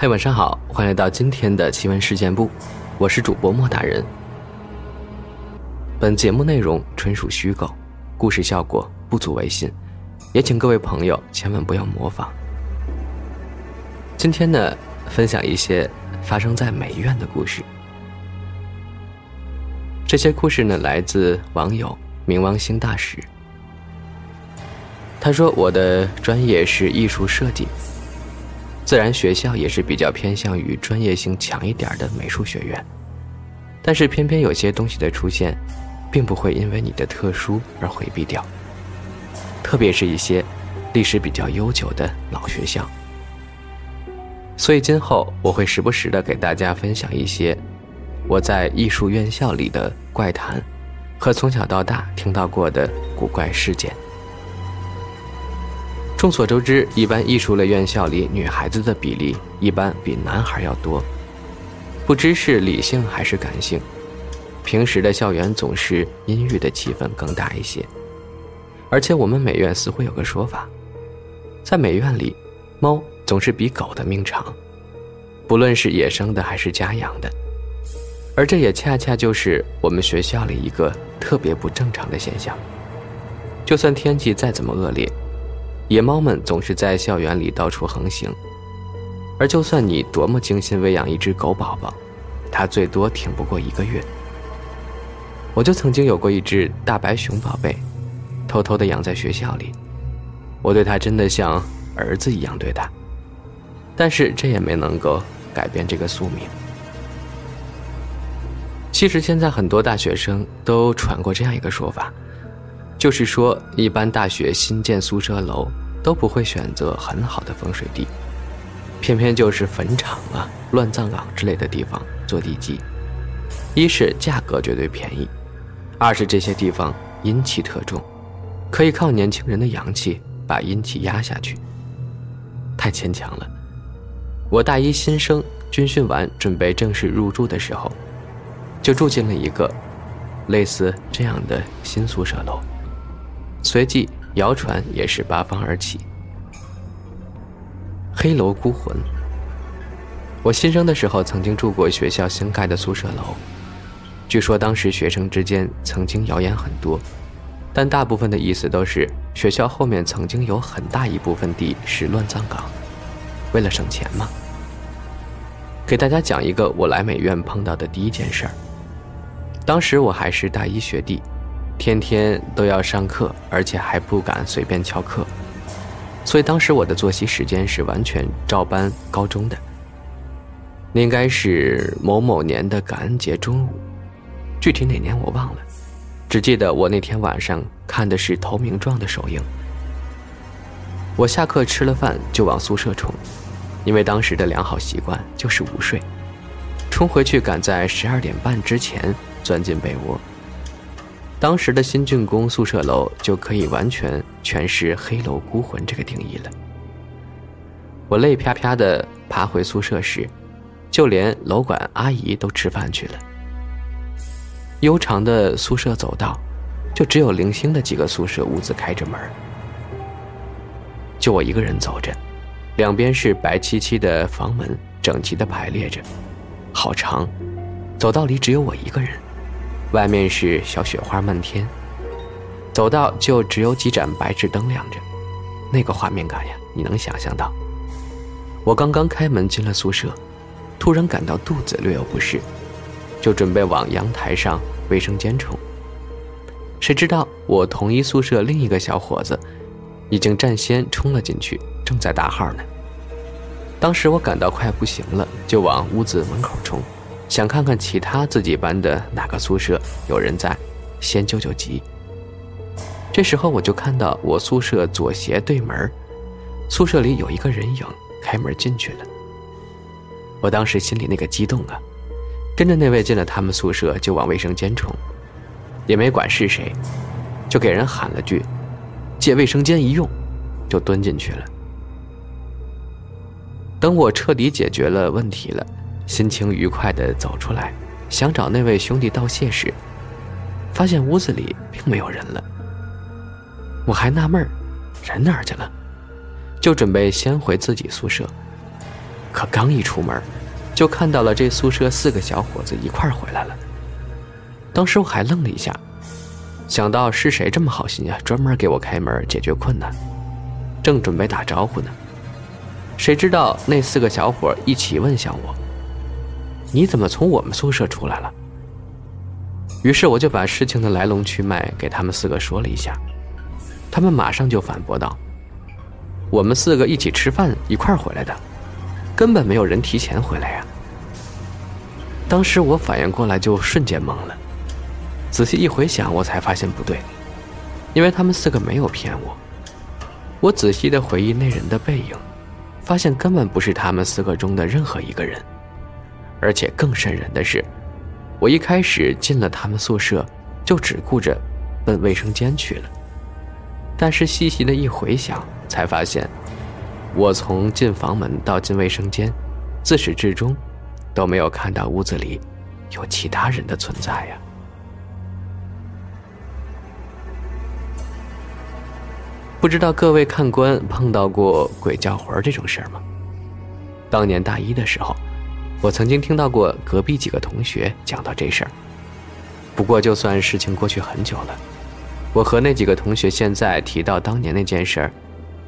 嗨，晚上好，欢迎来到今天的奇闻事件部，我是主播莫大人。本节目内容纯属虚构，故事效果不足为信，也请各位朋友千万不要模仿。今天呢，分享一些发生在美院的故事。这些故事呢，来自网友冥王星大使。他说：“我的专业是艺术设计。”自然学校也是比较偏向于专业性强一点的美术学院，但是偏偏有些东西的出现，并不会因为你的特殊而回避掉。特别是一些历史比较悠久的老学校，所以今后我会时不时的给大家分享一些我在艺术院校里的怪谈，和从小到大听到过的古怪事件。众所周知，一般艺术类院校里女孩子的比例一般比男孩要多。不知是理性还是感性，平时的校园总是阴郁的气氛更大一些。而且我们美院似乎有个说法，在美院里，猫总是比狗的命长，不论是野生的还是家养的。而这也恰恰就是我们学校里一个特别不正常的现象。就算天气再怎么恶劣。野猫们总是在校园里到处横行，而就算你多么精心喂养一只狗宝宝，它最多挺不过一个月。我就曾经有过一只大白熊宝贝，偷偷的养在学校里，我对它真的像儿子一样对待，但是这也没能够改变这个宿命。其实现在很多大学生都传过这样一个说法。就是说，一般大学新建宿舍楼都不会选择很好的风水地，偏偏就是坟场啊、乱葬岗之类的地方做地基。一是价格绝对便宜，二是这些地方阴气特重，可以靠年轻人的阳气把阴气压下去。太牵强了。我大一新生军训完，准备正式入住的时候，就住进了一个类似这样的新宿舍楼。随即，谣传也是八方而起。黑楼孤魂。我新生的时候曾经住过学校新盖的宿舍楼，据说当时学生之间曾经谣言很多，但大部分的意思都是学校后面曾经有很大一部分地是乱葬岗，为了省钱嘛。给大家讲一个我来美院碰到的第一件事儿。当时我还是大一学弟。天天都要上课，而且还不敢随便翘课，所以当时我的作息时间是完全照搬高中的。那应该是某某年的感恩节中午，具体哪年我忘了，只记得我那天晚上看的是《投名状》的首映。我下课吃了饭就往宿舍冲，因为当时的良好习惯就是午睡，冲回去赶在十二点半之前钻进被窝。当时的新竣工宿舍楼就可以完全诠释“黑楼孤魂”这个定义了。我累啪啪的爬回宿舍时，就连楼管阿姨都吃饭去了。悠长的宿舍走道，就只有零星的几个宿舍屋子开着门，就我一个人走着，两边是白漆漆的房门，整齐的排列着，好长，走道里只有我一个人。外面是小雪花漫天，走道就只有几盏白炽灯亮着，那个画面感呀，你能想象到？我刚刚开门进了宿舍，突然感到肚子略有不适，就准备往阳台上卫生间冲。谁知道我同一宿舍另一个小伙子已经占先冲了进去，正在大号呢。当时我感到快不行了，就往屋子门口冲。想看看其他自己班的哪个宿舍有人在，先救救急。这时候我就看到我宿舍左斜对门，宿舍里有一个人影开门进去了。我当时心里那个激动啊，跟着那位进了他们宿舍就往卫生间冲，也没管是谁，就给人喊了句“借卫生间一用”，就蹲进去了。等我彻底解决了问题了，心情愉快的走出来，想找那位兄弟道谢时，发现屋子里并没有人了。我还纳闷，人哪儿去了？就准备先回自己宿舍，可刚一出门，就看到了这宿舍四个小伙子一块回来了。当时我还愣了一下，想到是谁这么好心呀，专门给我开门解决困难，正准备打招呼呢。谁知道那四个小伙一起问向我：“你怎么从我们宿舍出来了？”于是我就把事情的来龙去脉给他们四个说了一下，他们马上就反驳道：“我们四个一起吃饭一块回来的，根本没有人提前回来呀。”当时我反应过来就瞬间懵了，仔细一回想，我才发现不对，因为他们四个没有骗我。我仔细的回忆那人的背影。发现根本不是他们四个中的任何一个人，而且更瘆人的是，我一开始进了他们宿舍，就只顾着奔卫生间去了。但是细细的一回想，才发现，我从进房门到进卫生间，自始至终都没有看到屋子里有其他人的存在呀。不知道各位看官碰到过鬼叫魂这种事儿吗？当年大一的时候，我曾经听到过隔壁几个同学讲到这事儿。不过就算事情过去很久了，我和那几个同学现在提到当年那件事儿，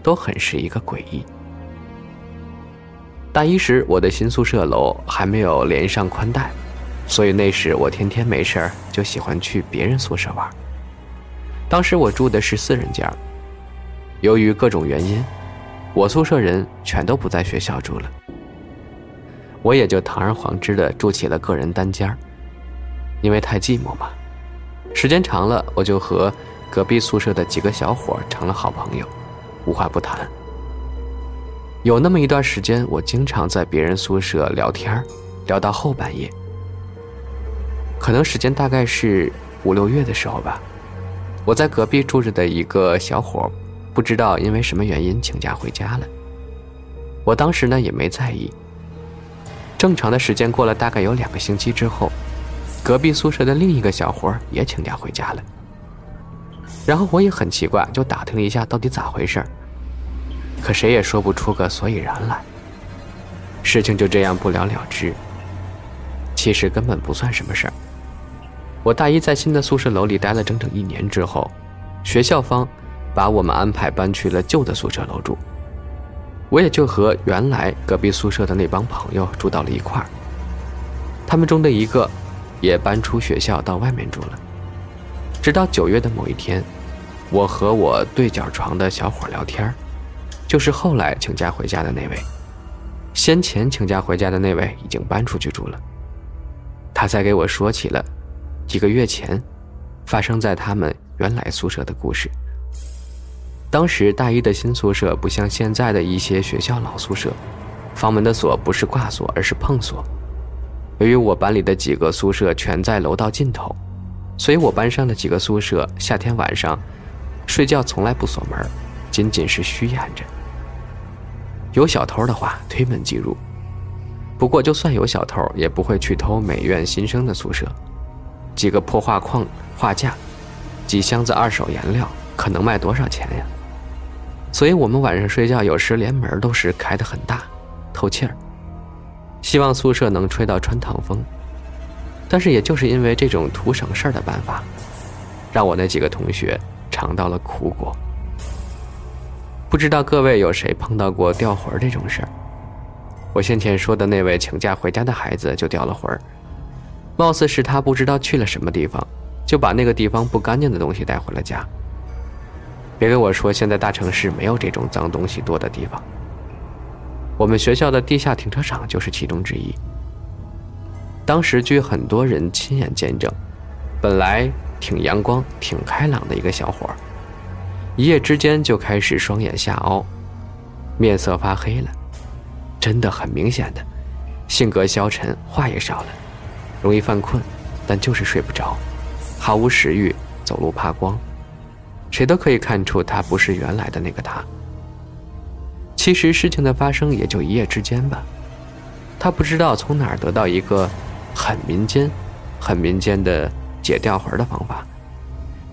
都很是一个诡异。大一时，我的新宿舍楼还没有连上宽带，所以那时我天天没事儿就喜欢去别人宿舍玩。当时我住的是四人间。由于各种原因，我宿舍人全都不在学校住了，我也就堂而皇之的住起了个人单间因为太寂寞嘛，时间长了，我就和隔壁宿舍的几个小伙成了好朋友，无话不谈。有那么一段时间，我经常在别人宿舍聊天聊到后半夜。可能时间大概是五六月的时候吧，我在隔壁住着的一个小伙。不知道因为什么原因请假回家了。我当时呢也没在意。正常的时间过了大概有两个星期之后，隔壁宿舍的另一个小伙也请假回家了。然后我也很奇怪，就打听了一下到底咋回事可谁也说不出个所以然来。事情就这样不了了之。其实根本不算什么事儿。我大一在新的宿舍楼里待了整整一年之后，学校方。把我们安排搬去了旧的宿舍楼住，我也就和原来隔壁宿舍的那帮朋友住到了一块儿。他们中的一个也搬出学校到外面住了。直到九月的某一天，我和我对角床的小伙聊天就是后来请假回家的那位。先前请假回家的那位已经搬出去住了。他才给我说起了几个月前发生在他们原来宿舍的故事。当时大一的新宿舍不像现在的一些学校老宿舍，房门的锁不是挂锁，而是碰锁。由于我班里的几个宿舍全在楼道尽头，所以我班上的几个宿舍夏天晚上睡觉从来不锁门，仅仅是虚掩着。有小偷的话，推门即入。不过就算有小偷，也不会去偷美院新生的宿舍。几个破画框、画架，几箱子二手颜料，可能卖多少钱呀？所以我们晚上睡觉，有时连门都是开得很大，透气儿。希望宿舍能吹到穿堂风。但是也就是因为这种图省事儿的办法，让我那几个同学尝到了苦果。不知道各位有谁碰到过掉魂这种事儿？我先前说的那位请假回家的孩子就掉了魂儿，貌似是他不知道去了什么地方，就把那个地方不干净的东西带回了家。别跟我说，现在大城市没有这种脏东西多的地方。我们学校的地下停车场就是其中之一。当时据很多人亲眼见证，本来挺阳光、挺开朗的一个小伙一夜之间就开始双眼下凹，面色发黑了，真的很明显的，性格消沉，话也少了，容易犯困，但就是睡不着，毫无食欲，走路怕光，谁都可以看出他不是原来的那个他。其实事情的发生也就一夜之间吧，他不知道从哪儿得到一个很民间、很民间的解掉魂的方法，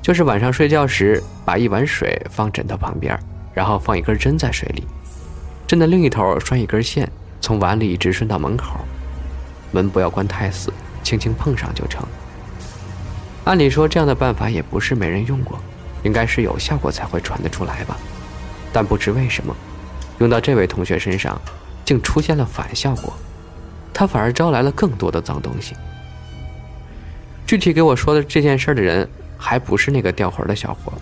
就是晚上睡觉时把一碗水放枕头旁边，然后放一根针在水里，针的另一头拴一根线，从碗里一直顺到门口，门不要关太死，轻轻碰上就成。按理说这样的办法也不是没人用过，应该是有效果才会传得出来吧，但不知为什么。用到这位同学身上，竟出现了反效果，他反而招来了更多的脏东西。具体给我说的这件事的人，还不是那个掉魂的小伙，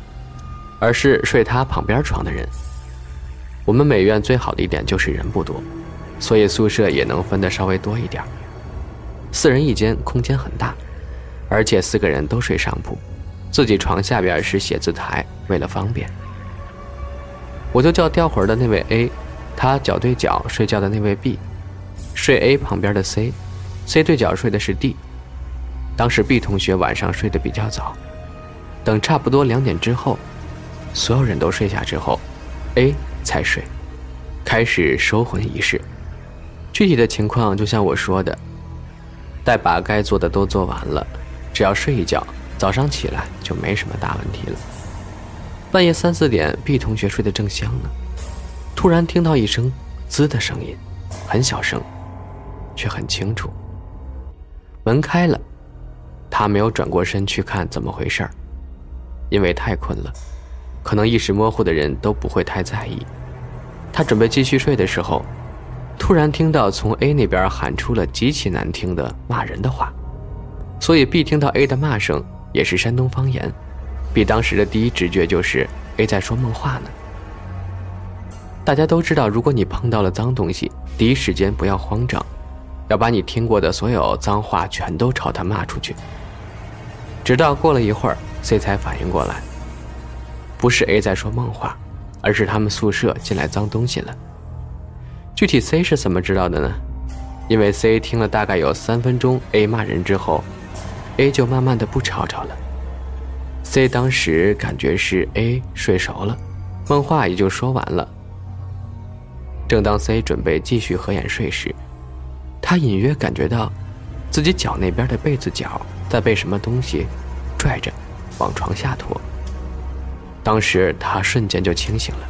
而是睡他旁边床的人。我们美院最好的一点就是人不多，所以宿舍也能分得稍微多一点。四人一间，空间很大，而且四个人都睡上铺，自己床下边是写字台，为了方便。我就叫掉魂的那位 A，他脚对脚睡觉的那位 B，睡 A 旁边的 C，C 对角睡的是 D。当时 B 同学晚上睡得比较早，等差不多两点之后，所有人都睡下之后，A 才睡，开始收魂仪式。具体的情况就像我说的，待把该做的都做完了，只要睡一觉，早上起来就没什么大问题了。半夜三四点，B 同学睡得正香呢，突然听到一声“滋”的声音，很小声，却很清楚。门开了，他没有转过身去看怎么回事儿，因为太困了，可能意识模糊的人都不会太在意。他准备继续睡的时候，突然听到从 A 那边喊出了极其难听的骂人的话，所以 B 听到 A 的骂声也是山东方言。比当时的第一直觉就是 A 在说梦话呢。大家都知道，如果你碰到了脏东西，第一时间不要慌张，要把你听过的所有脏话全都朝他骂出去。直到过了一会儿，C 才反应过来，不是 A 在说梦话，而是他们宿舍进来脏东西了。具体 C 是怎么知道的呢？因为 C 听了大概有三分钟 A 骂人之后，A 就慢慢的不吵吵了。C 当时感觉是 A 睡熟了，梦话也就说完了。正当 C 准备继续合眼睡时，他隐约感觉到自己脚那边的被子角在被什么东西拽着往床下拖。当时他瞬间就清醒了，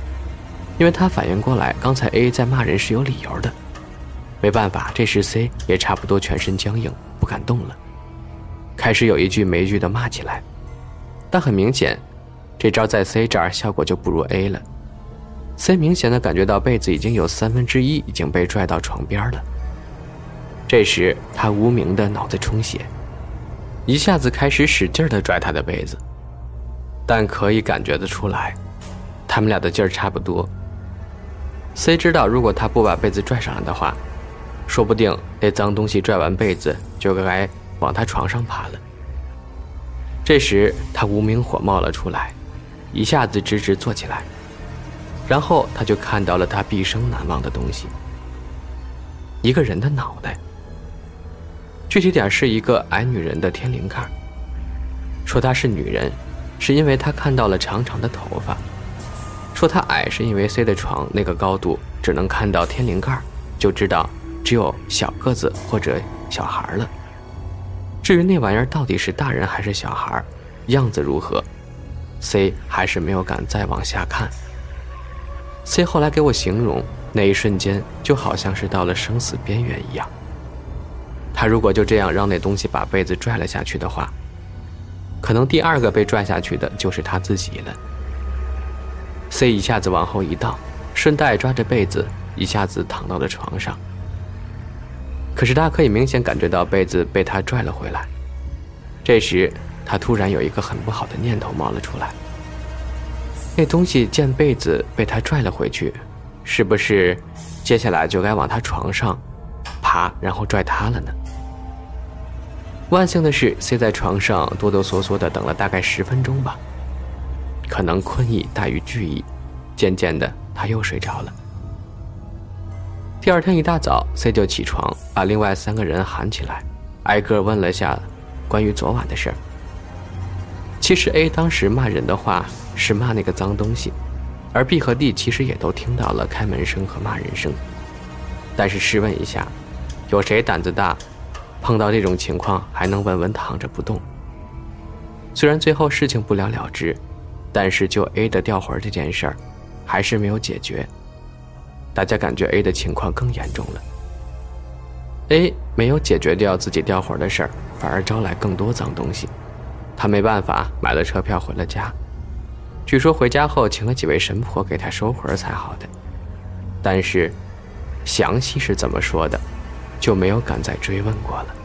因为他反应过来，刚才 A 在骂人是有理由的。没办法，这时 C 也差不多全身僵硬，不敢动了，开始有一句没一句的骂起来。但很明显，这招在 C 这儿效果就不如 A 了。C 明显的感觉到被子已经有三分之一已经被拽到床边了。这时他无名的脑子充血，一下子开始使劲的拽他的被子，但可以感觉得出来，他们俩的劲儿差不多。C 知道，如果他不把被子拽上来的话，说不定那脏东西拽完被子就该往他床上爬了。这时，他无名火冒了出来，一下子直直坐起来，然后他就看到了他毕生难忘的东西——一个人的脑袋。具体点是一个矮女人的天灵盖。说她是女人，是因为她看到了长长的头发；说她矮，是因为 C 的床那个高度只能看到天灵盖，就知道只有小个子或者小孩了。至于那玩意儿到底是大人还是小孩，样子如何，C 还是没有敢再往下看。C 后来给我形容，那一瞬间就好像是到了生死边缘一样。他如果就这样让那东西把被子拽了下去的话，可能第二个被拽下去的就是他自己了。C 一下子往后一倒，顺带抓着被子一下子躺到了床上。可是他可以明显感觉到被子被他拽了回来。这时，他突然有一个很不好的念头冒了出来。那东西见被子被他拽了回去，是不是接下来就该往他床上爬，然后拽他了呢？万幸的是，C 在床上哆哆嗦嗦的等了大概十分钟吧。可能困意大于惧意，渐渐的他又睡着了。第二天一大早，C 就起床，把另外三个人喊起来，挨个问了下关于昨晚的事儿。其实 A 当时骂人的话是骂那个脏东西，而 B 和 D 其实也都听到了开门声和骂人声。但是试问一下，有谁胆子大，碰到这种情况还能稳稳躺着不动？虽然最后事情不了了之，但是就 A 的掉魂这件事儿，还是没有解决。大家感觉 A 的情况更严重了。A 没有解决掉自己掉魂的事儿，反而招来更多脏东西。他没办法买了车票回了家，据说回家后请了几位神婆给他收魂才好的。但是，详细是怎么说的，就没有敢再追问过了。